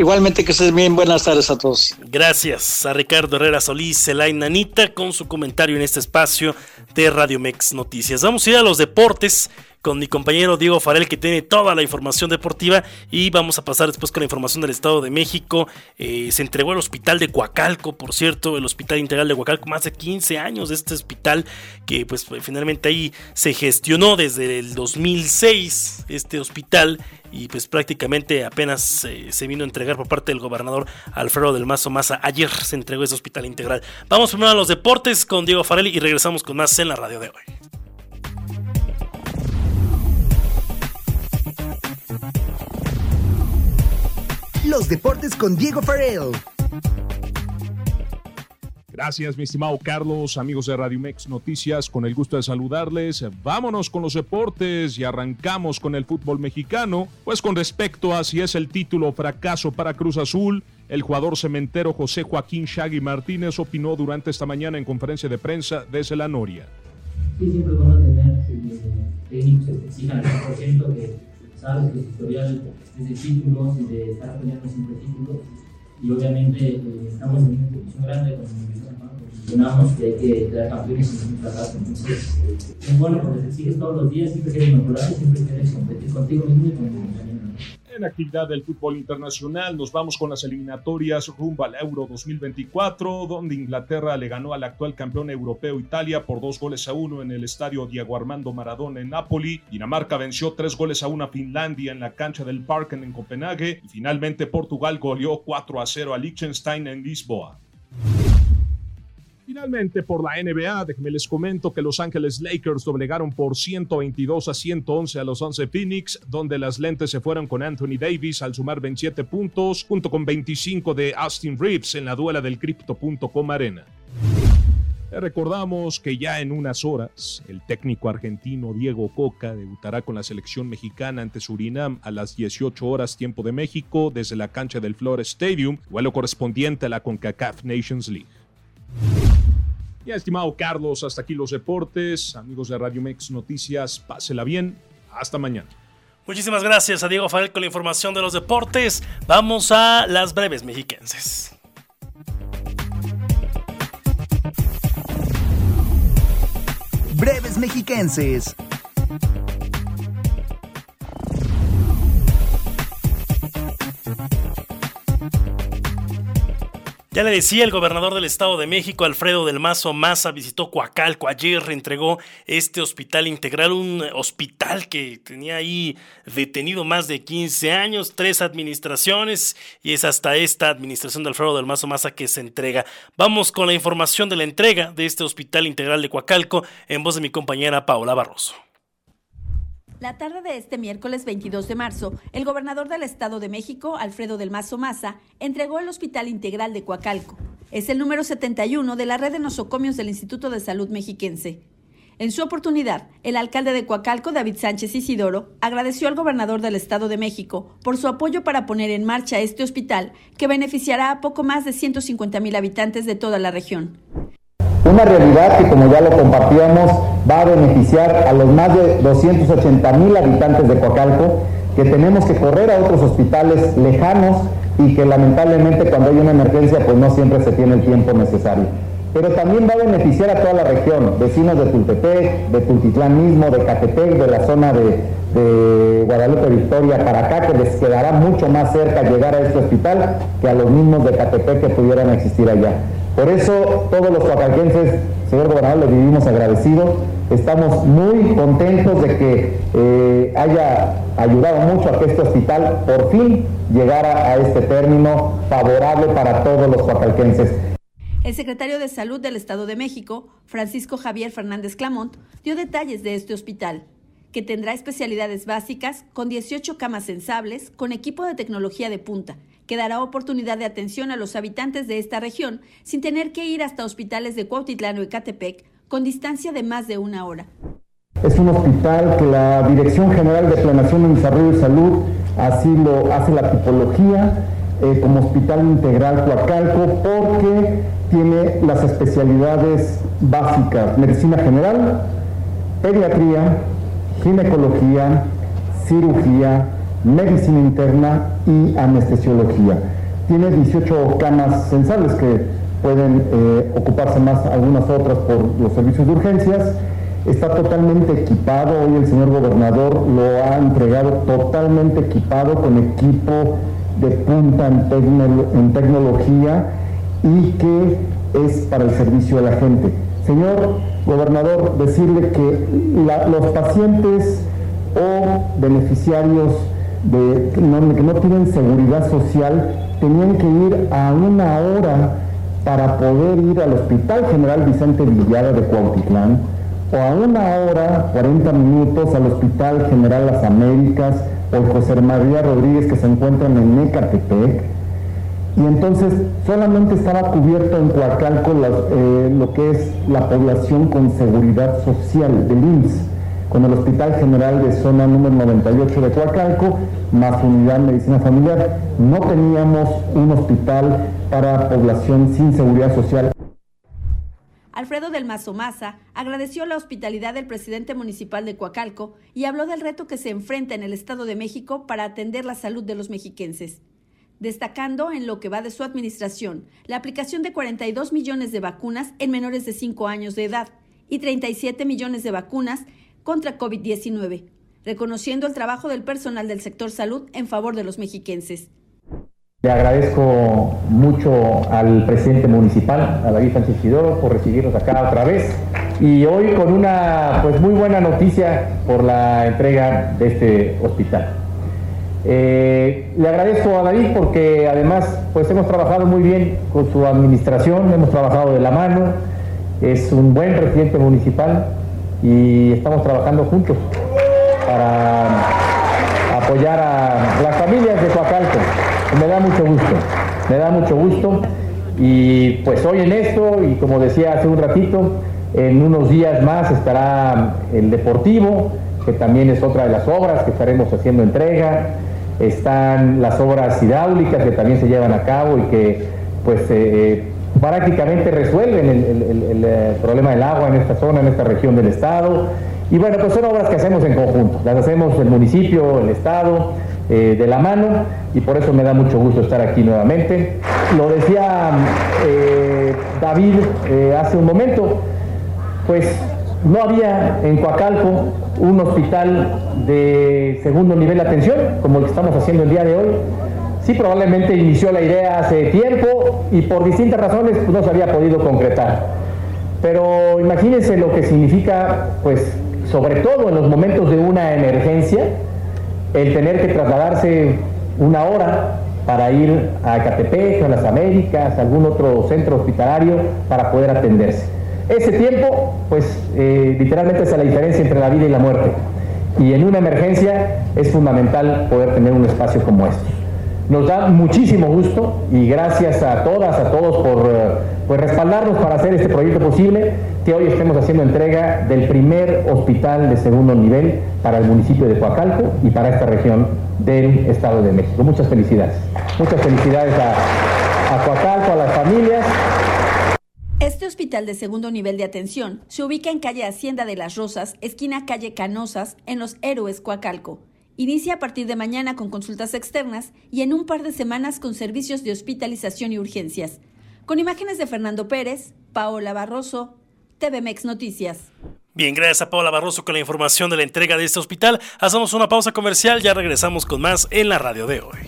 Igualmente que estés bien, buenas tardes a todos. Gracias a Ricardo Herrera Solís, la Nanita, con su comentario en este espacio de Radio Mex Noticias. Vamos a ir a los deportes con mi compañero Diego Farel que tiene toda la información deportiva y vamos a pasar después con la información del Estado de México. Eh, se entregó el hospital de Coacalco, por cierto, el Hospital Integral de Coacalco, más de 15 años de este hospital que pues finalmente ahí se gestionó desde el 2006 este hospital y pues prácticamente apenas eh, se vino a entregar por parte del gobernador Alfredo del Mazo Maza. Ayer se entregó ese hospital integral. Vamos primero a los deportes con Diego Farel y regresamos con más en la radio de hoy. Los deportes con Diego Farrell. Gracias, mi estimado Carlos, amigos de Radio Mex Noticias, con el gusto de saludarles. Vámonos con los deportes y arrancamos con el fútbol mexicano. Pues con respecto a si es el título fracaso para Cruz Azul, el jugador cementero José Joaquín Shaggy Martínez opinó durante esta mañana en conferencia de prensa desde la Noria. Sí, siempre vamos a tener técnicos que exijan al que sabes que historial es de títulos y de estar peleando siempre títulos. Y obviamente eh, estamos en una posición grande con mencionamos que hay que dar campeones sin un fracaso. Entonces, es bueno porque te sigues todos los días, siempre quieres mejorar siempre quieres competir contigo mismo y con el compañero. En actividad del fútbol internacional nos vamos con las eliminatorias rumbo al Euro 2024, donde Inglaterra le ganó al actual campeón europeo Italia por dos goles a uno en el estadio Diego Armando Maradona en Napoli. Dinamarca venció tres goles a uno a Finlandia en la cancha del Parken en Copenhague y finalmente Portugal goleó 4 a 0 a Liechtenstein en Lisboa. Finalmente, por la NBA, déjenme les comento que Los Ángeles Lakers doblegaron por 122 a 111 a los 11 Phoenix, donde las lentes se fueron con Anthony Davis al sumar 27 puntos, junto con 25 de Austin Reeves en la duela del Crypto.com Arena. Recordamos que ya en unas horas el técnico argentino Diego Coca debutará con la selección mexicana ante Surinam a las 18 horas tiempo de México desde la cancha del Flores Stadium, vuelo correspondiente a la CONCACAF Nations League. Ya, estimado Carlos, hasta aquí los deportes. Amigos de Radio Mex Noticias, pásela bien. Hasta mañana. Muchísimas gracias a Diego Fael con la información de los deportes. Vamos a las breves mexiquenses. Breves mexiquenses. Ya le decía, el gobernador del Estado de México, Alfredo del Mazo Maza, visitó Coacalco ayer, reentregó este hospital integral, un hospital que tenía ahí detenido más de 15 años, tres administraciones, y es hasta esta administración de Alfredo del Mazo Maza que se entrega. Vamos con la información de la entrega de este hospital integral de Coacalco en voz de mi compañera Paola Barroso. La tarde de este miércoles 22 de marzo, el gobernador del Estado de México, Alfredo del Mazo Maza, entregó el Hospital Integral de Coacalco. Es el número 71 de la red de nosocomios del Instituto de Salud Mexiquense. En su oportunidad, el alcalde de Coacalco, David Sánchez Isidoro, agradeció al gobernador del Estado de México por su apoyo para poner en marcha este hospital que beneficiará a poco más de 150 mil habitantes de toda la región. Una realidad que, como ya lo compartíamos, va a beneficiar a los más de 280 mil habitantes de Coacalco, que tenemos que correr a otros hospitales lejanos y que lamentablemente cuando hay una emergencia pues no siempre se tiene el tiempo necesario. Pero también va a beneficiar a toda la región, vecinos de Tultepec, de Tultitlán mismo, de Catepec, de la zona de, de Guadalupe Victoria para acá, que les quedará mucho más cerca llegar a este hospital que a los mismos de Catepec que pudieran existir allá. Por eso todos los coacalquenses, señor gobernador, le vivimos agradecidos. Estamos muy contentos de que eh, haya ayudado mucho a que este hospital por fin llegara a este término favorable para todos los coacalquenses. El secretario de Salud del Estado de México, Francisco Javier Fernández Clamont, dio detalles de este hospital, que tendrá especialidades básicas con 18 camas sensables, con equipo de tecnología de punta, que dará oportunidad de atención a los habitantes de esta región sin tener que ir hasta hospitales de Cuautitlán o Ecatepec con distancia de más de una hora. Es un hospital que la Dirección General de Planeación y Desarrollo de Salud así lo hace la tipología eh, como hospital integral Coacalco porque tiene las especialidades básicas, medicina general, pediatría, ginecología, cirugía, medicina interna y anestesiología. Tiene 18 camas sensables que pueden eh, ocuparse más algunas otras por los servicios de urgencias. Está totalmente equipado, hoy el señor gobernador lo ha entregado totalmente equipado con equipo de punta en tecnología y que es para el servicio de la gente. Señor gobernador, decirle que los pacientes o beneficiarios de, que no tienen seguridad social tenían que ir a una hora para poder ir al Hospital General Vicente Villada de Cuautitlán o a una hora, 40 minutos al Hospital General Las Américas o el José María Rodríguez que se encuentran en Ecatepec. Y entonces solamente estaba cubierto en Coacalco eh, lo que es la población con seguridad social del IMSS con el Hospital General de Zona número 98 de Coacalco, más Unidad Medicina Familiar. No teníamos un hospital para población sin seguridad social. Alfredo del Mazo Maza agradeció la hospitalidad del presidente municipal de Coacalco y habló del reto que se enfrenta en el Estado de México para atender la salud de los mexiquenses. Destacando en lo que va de su administración la aplicación de 42 millones de vacunas en menores de 5 años de edad y 37 millones de vacunas contra COVID-19. reconociendo el trabajo del personal del sector salud en favor de los mexiquenses. Le agradezco mucho al presidente municipal, a David Sánchez por recibirnos acá otra vez. Y hoy con una pues muy buena noticia por la entrega de este hospital. Eh, le agradezco a David porque además pues hemos trabajado muy bien con su administración, hemos trabajado de la mano, es un buen presidente municipal y estamos trabajando juntos para apoyar a las familias de Coacalco. Me da mucho gusto, me da mucho gusto y pues hoy en esto y como decía hace un ratito, en unos días más estará el deportivo, que también es otra de las obras que estaremos haciendo entrega están las obras hidráulicas que también se llevan a cabo y que pues eh, prácticamente resuelven el, eh, problema del agua en esta zona, en esta región del estado. Y bueno, pues son obras que hacemos en conjunto, las hacemos el municipio, el estado, de la mano, y por eso me da mucho gusto estar aquí nuevamente. Lo decía David hace un momento, pues no había en Coacalco un hospital de segundo nivel de atención, como el que estamos haciendo el día de hoy. Sí, probablemente inició la idea hace tiempo y por distintas razones pues, no se había podido concretar. Pero imagínense lo que significa, pues, sobre todo en los momentos de una emergencia, el tener que trasladarse una hora para ir a Catepec, a las Américas, a algún otro centro hospitalario para poder atenderse. Ese tiempo, pues eh, literalmente es la diferencia entre la vida y la muerte. Y en una emergencia es fundamental poder tener un espacio como este. Nos da muchísimo gusto y gracias a todas, a todos por, eh, pues, respaldarnos para hacer este proyecto posible, que hoy estemos haciendo entrega del primer hospital de segundo nivel para el municipio de Coacalco y para esta región del Estado de México. Muchas felicidades. Muchas felicidades a, a Coacalco, a las familias este hospital de segundo nivel de atención se ubica en calle Hacienda de las Rosas, esquina calle Canosas, en Los Héroes, Coacalco. Inicia a partir de mañana con consultas externas y en un par de semanas con servicios de hospitalización y urgencias. Con imágenes de Fernando Pérez, Paola Barroso, TVMex Noticias. Bien, gracias a Paola Barroso con la información de la entrega de este hospital. Hacemos una pausa comercial, ya regresamos con más en la radio de hoy.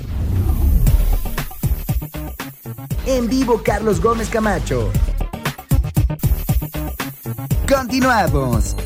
En vivo, Carlos Gómez Camacho. Continuamos.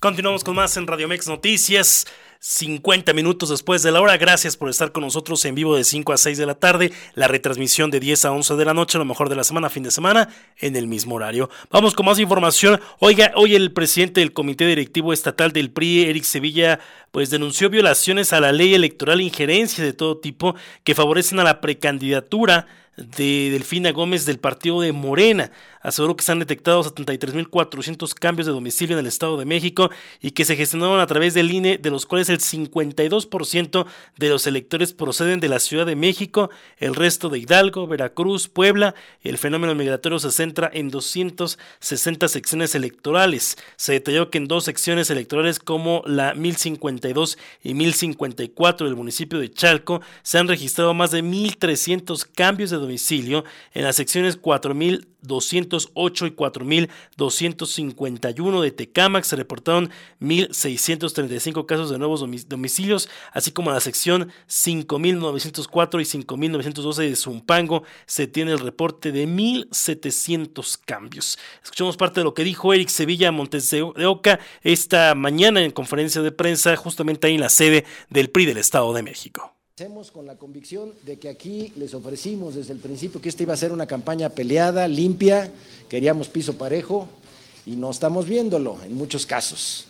Continuamos con más en Radio Mex Noticias. 50 minutos después de la hora. Gracias por estar con nosotros en vivo de 5 a 6 de la tarde. La retransmisión de 10 a 11 de la noche, lo mejor de la semana, fin de semana, en el mismo horario. Vamos con más información. Oiga, hoy el presidente del Comité Directivo Estatal del PRI, Eric Sevilla, pues denunció violaciones a la ley electoral, injerencia de todo tipo que favorecen a la precandidatura de Delfina Gómez del partido de Morena. Aseguró que se han detectado 73.400 cambios de domicilio en el Estado de México y que se gestionaron a través del INE, de los cuales el 52% de los electores proceden de la Ciudad de México, el resto de Hidalgo, Veracruz, Puebla. El fenómeno migratorio se centra en 260 secciones electorales. Se detalló que en dos secciones electorales como la 1052 y 1054 del municipio de Chalco se han registrado más de 1.300 cambios de domicilio en las secciones 4208 y 4251 de Tecámac se reportaron 1635 casos de nuevos domicilios, así como la sección 5904 y 5912 de Zumpango se tiene el reporte de 1700 cambios. Escuchamos parte de lo que dijo Eric Sevilla Montes de Oca esta mañana en conferencia de prensa justamente ahí en la sede del PRI del Estado de México. Hacemos con la convicción de que aquí les ofrecimos desde el principio que esta iba a ser una campaña peleada, limpia, queríamos piso parejo y no estamos viéndolo en muchos casos.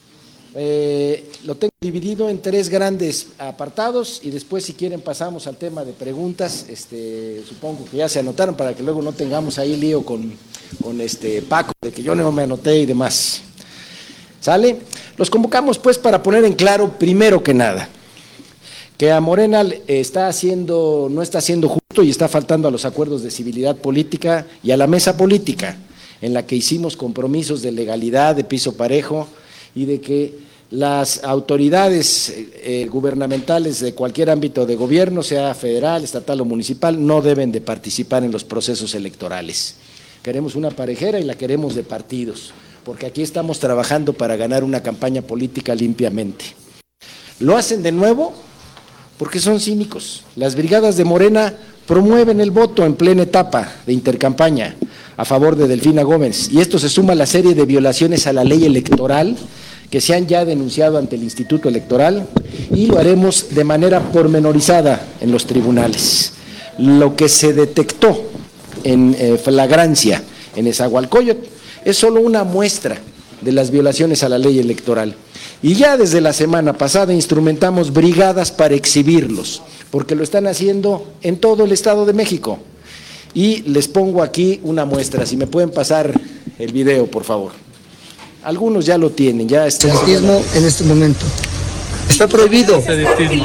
Eh, lo tengo dividido en tres grandes apartados y después si quieren pasamos al tema de preguntas, este, supongo que ya se anotaron para que luego no tengamos ahí lío con, con este Paco, de que yo no me anoté y demás. ¿Sale? Los convocamos pues para poner en claro, primero que nada, que a Morena está haciendo, no está haciendo justo y está faltando a los acuerdos de civilidad política y a la mesa política, en la que hicimos compromisos de legalidad, de piso parejo y de que las autoridades eh, gubernamentales de cualquier ámbito de gobierno, sea federal, estatal o municipal, no deben de participar en los procesos electorales. Queremos una parejera y la queremos de partidos, porque aquí estamos trabajando para ganar una campaña política limpiamente. Lo hacen de nuevo porque son cínicos. Las brigadas de Morena promueven el voto en plena etapa de intercampaña a favor de Delfina Gómez. Y esto se suma a la serie de violaciones a la ley electoral que se han ya denunciado ante el Instituto Electoral y lo haremos de manera pormenorizada en los tribunales. Lo que se detectó en eh, flagrancia en Esahualcoyot es solo una muestra de las violaciones a la ley electoral. Y ya desde la semana pasada instrumentamos brigadas para exhibirlos, porque lo están haciendo en todo el Estado de México. Y les pongo aquí una muestra, si me pueden pasar el video, por favor. Algunos ya lo tienen, ya está. en este momento. Está prohibido.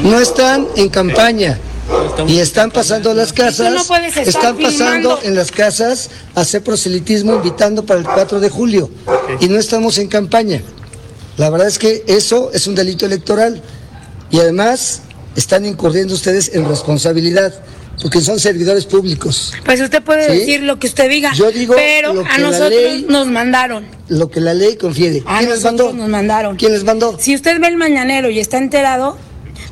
No están en campaña. Y están pasando a las casas, están pasando en las casas a hacer proselitismo invitando para el 4 de julio. Y no estamos en campaña. La verdad es que eso es un delito electoral. Y además están incurriendo ustedes en responsabilidad porque son servidores públicos. Pues usted puede decir lo que usted diga, Yo digo pero lo que a nosotros ley- nos mandaron. Lo que la ley confiere. A ¿Quién les mandó? nos mandaron. ¿Quién les mandó? Si usted ve el mañanero y está enterado,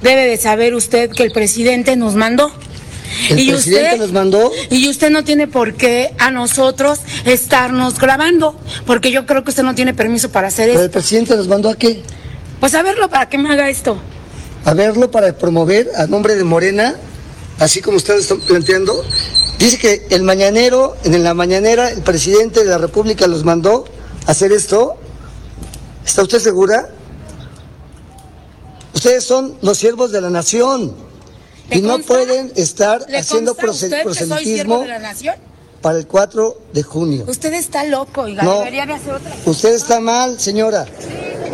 debe de saber usted que el presidente nos mandó. ¿El y presidente usted, nos mandó? Y usted no tiene por qué a nosotros estarnos grabando, porque yo creo que usted no tiene permiso para hacer ¿Pero eso. el presidente nos mandó a qué? Pues a verlo para que me haga esto. A verlo para promover a nombre de Morena, así como ustedes están planteando. Dice que el mañanero, en la mañanera, el presidente de la República los mandó a hacer esto. ¿Está usted segura? Ustedes son los siervos de la nación y no pueden estar ¿Le haciendo proselitismo para el 4 de junio. Usted está loco, oiga, No. debería de hacer otra Usted está mal, señora.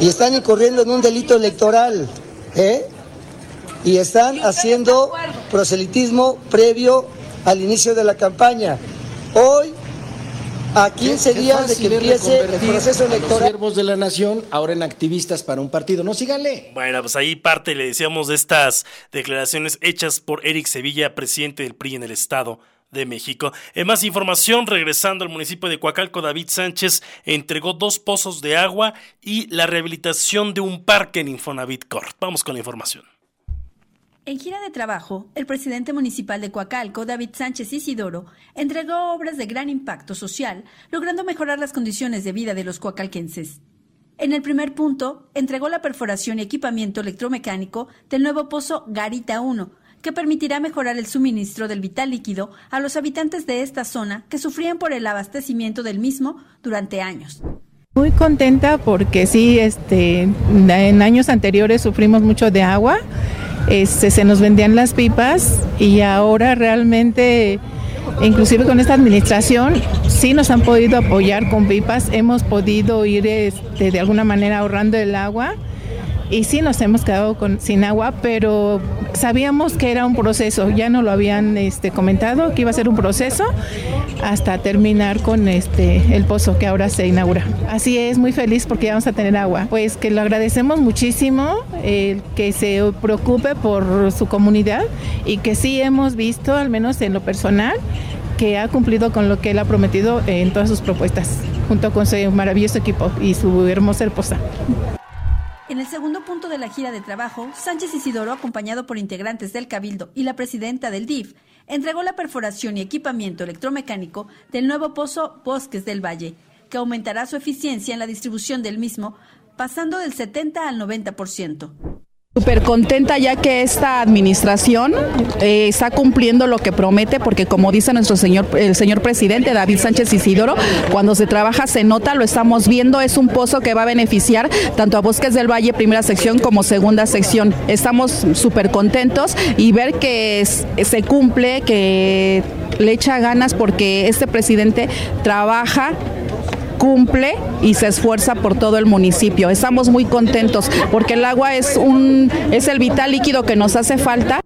Y están incurriendo en un delito electoral. ¿eh? Y están haciendo proselitismo previo al inicio de la campaña. Hoy, a 15 Qué días de que empiece el proceso electoral. siervos de la nación ahora en activistas para un partido. No, sígale. Bueno, pues ahí parte, le decíamos, de estas declaraciones hechas por Eric Sevilla, presidente del PRI en el Estado de México. En más información, regresando al municipio de Coacalco, David Sánchez entregó dos pozos de agua y la rehabilitación de un parque en Infonavit Court. Vamos con la información. En gira de trabajo, el presidente municipal de Coacalco, David Sánchez Isidoro, entregó obras de gran impacto social, logrando mejorar las condiciones de vida de los coacalquenses. En el primer punto, entregó la perforación y equipamiento electromecánico del nuevo pozo Garita 1, que permitirá mejorar el suministro del vital líquido a los habitantes de esta zona que sufrían por el abastecimiento del mismo durante años. Muy contenta porque sí, este, en años anteriores sufrimos mucho de agua, este, se nos vendían las pipas y ahora realmente, inclusive con esta administración, sí nos han podido apoyar con pipas, hemos podido ir este, de alguna manera ahorrando el agua y sí nos hemos quedado con, sin agua, pero sabíamos que era un proceso, ya no lo habían este, comentado, que iba a ser un proceso hasta terminar con este el pozo que ahora se inaugura. Así es, muy feliz porque ya vamos a tener agua. Pues que lo agradecemos muchísimo, eh, que se preocupe por su comunidad y que sí hemos visto, al menos en lo personal, que ha cumplido con lo que él ha prometido en todas sus propuestas, junto con su maravilloso equipo y su hermosa esposa. En el segundo punto de la gira de trabajo, Sánchez Isidoro, acompañado por integrantes del Cabildo y la presidenta del DIF, entregó la perforación y equipamiento electromecánico del nuevo pozo Bosques del Valle, que aumentará su eficiencia en la distribución del mismo, pasando del 70 al 90%. Súper contenta ya que esta administración eh, está cumpliendo lo que promete, porque como dice nuestro señor, el señor presidente David Sánchez Isidoro, cuando se trabaja se nota, lo estamos viendo, es un pozo que va a beneficiar tanto a Bosques del Valle, primera sección, como segunda sección. Estamos súper contentos y ver que se cumple, que le echa ganas porque este presidente trabaja cumple y se esfuerza por todo el municipio. Estamos muy contentos porque el agua es un es el vital líquido que nos hace falta.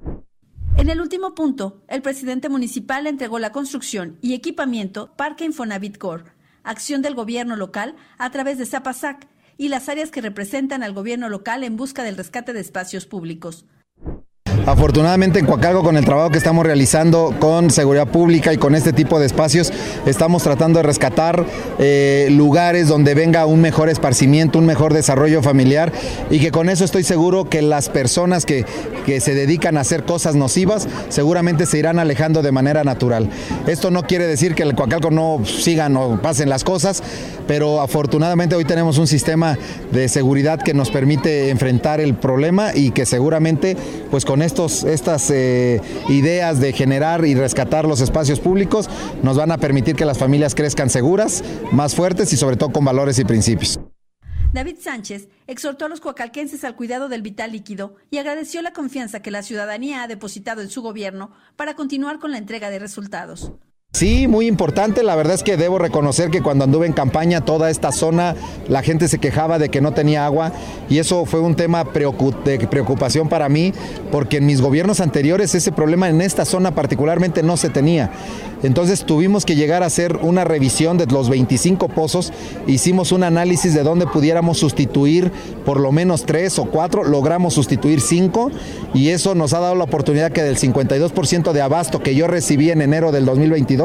En el último punto, el presidente municipal entregó la construcción y equipamiento Parque Infonavit Core, acción del gobierno local a través de Zapasac y las áreas que representan al gobierno local en busca del rescate de espacios públicos. Afortunadamente en Coacalco con el trabajo que estamos realizando con seguridad pública y con este tipo de espacios, estamos tratando de rescatar eh, lugares donde venga un mejor esparcimiento, un mejor desarrollo familiar y que con eso estoy seguro que las personas que, que se dedican a hacer cosas nocivas seguramente se irán alejando de manera natural. Esto no quiere decir que el Coacalco no sigan o pasen las cosas, pero afortunadamente hoy tenemos un sistema de seguridad que nos permite enfrentar el problema y que seguramente pues con estas eh, ideas de generar y rescatar los espacios públicos nos van a permitir que las familias crezcan seguras, más fuertes y sobre todo con valores y principios. David Sánchez exhortó a los coacalquenses al cuidado del vital líquido y agradeció la confianza que la ciudadanía ha depositado en su gobierno para continuar con la entrega de resultados. Sí, muy importante. La verdad es que debo reconocer que cuando anduve en campaña, toda esta zona, la gente se quejaba de que no tenía agua y eso fue un tema de preocupación para mí, porque en mis gobiernos anteriores ese problema en esta zona particularmente no se tenía. Entonces tuvimos que llegar a hacer una revisión de los 25 pozos, hicimos un análisis de dónde pudiéramos sustituir por lo menos tres o cuatro, logramos sustituir cinco y eso nos ha dado la oportunidad que del 52% de abasto que yo recibí en enero del 2022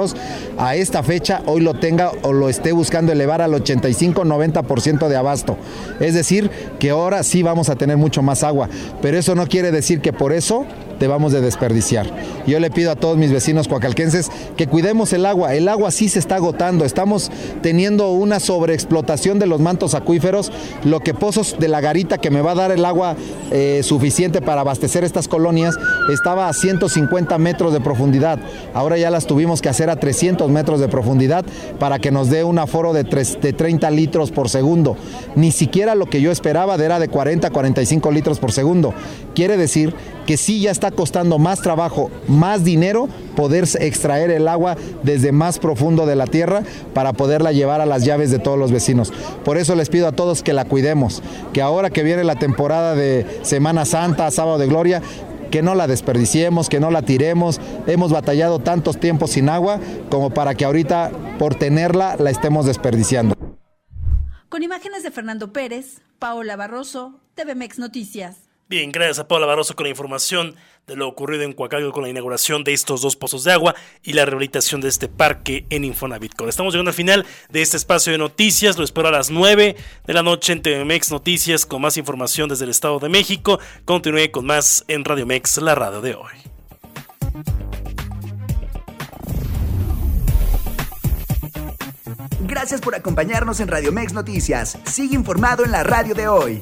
a esta fecha hoy lo tenga o lo esté buscando elevar al 85-90% de abasto. Es decir, que ahora sí vamos a tener mucho más agua, pero eso no quiere decir que por eso vamos de desperdiciar. Yo le pido a todos mis vecinos coacalquenses que cuidemos el agua. El agua sí se está agotando. Estamos teniendo una sobreexplotación de los mantos acuíferos. Lo que pozos de la garita que me va a dar el agua eh, suficiente para abastecer estas colonias estaba a 150 metros de profundidad. Ahora ya las tuvimos que hacer a 300 metros de profundidad para que nos dé un aforo de, de 30 litros por segundo. Ni siquiera lo que yo esperaba era de 40 45 litros por segundo. Quiere decir que sí ya está costando más trabajo, más dinero poder extraer el agua desde más profundo de la tierra para poderla llevar a las llaves de todos los vecinos. Por eso les pido a todos que la cuidemos, que ahora que viene la temporada de Semana Santa, Sábado de Gloria, que no la desperdiciemos, que no la tiremos. Hemos batallado tantos tiempos sin agua como para que ahorita por tenerla la estemos desperdiciando. Con imágenes de Fernando Pérez, Paola Barroso, TVMex Noticias. Bien, gracias a Paula Barroso con la información de lo ocurrido en Coacalco con la inauguración de estos dos pozos de agua y la rehabilitación de este parque en Infonavit. Estamos llegando al final de este espacio de noticias. Lo espero a las 9 de la noche en TVMex Noticias con más información desde el Estado de México. Continúe con más en Radio Mex, la radio de hoy. Gracias por acompañarnos en Radio Mex Noticias. Sigue informado en la radio de hoy.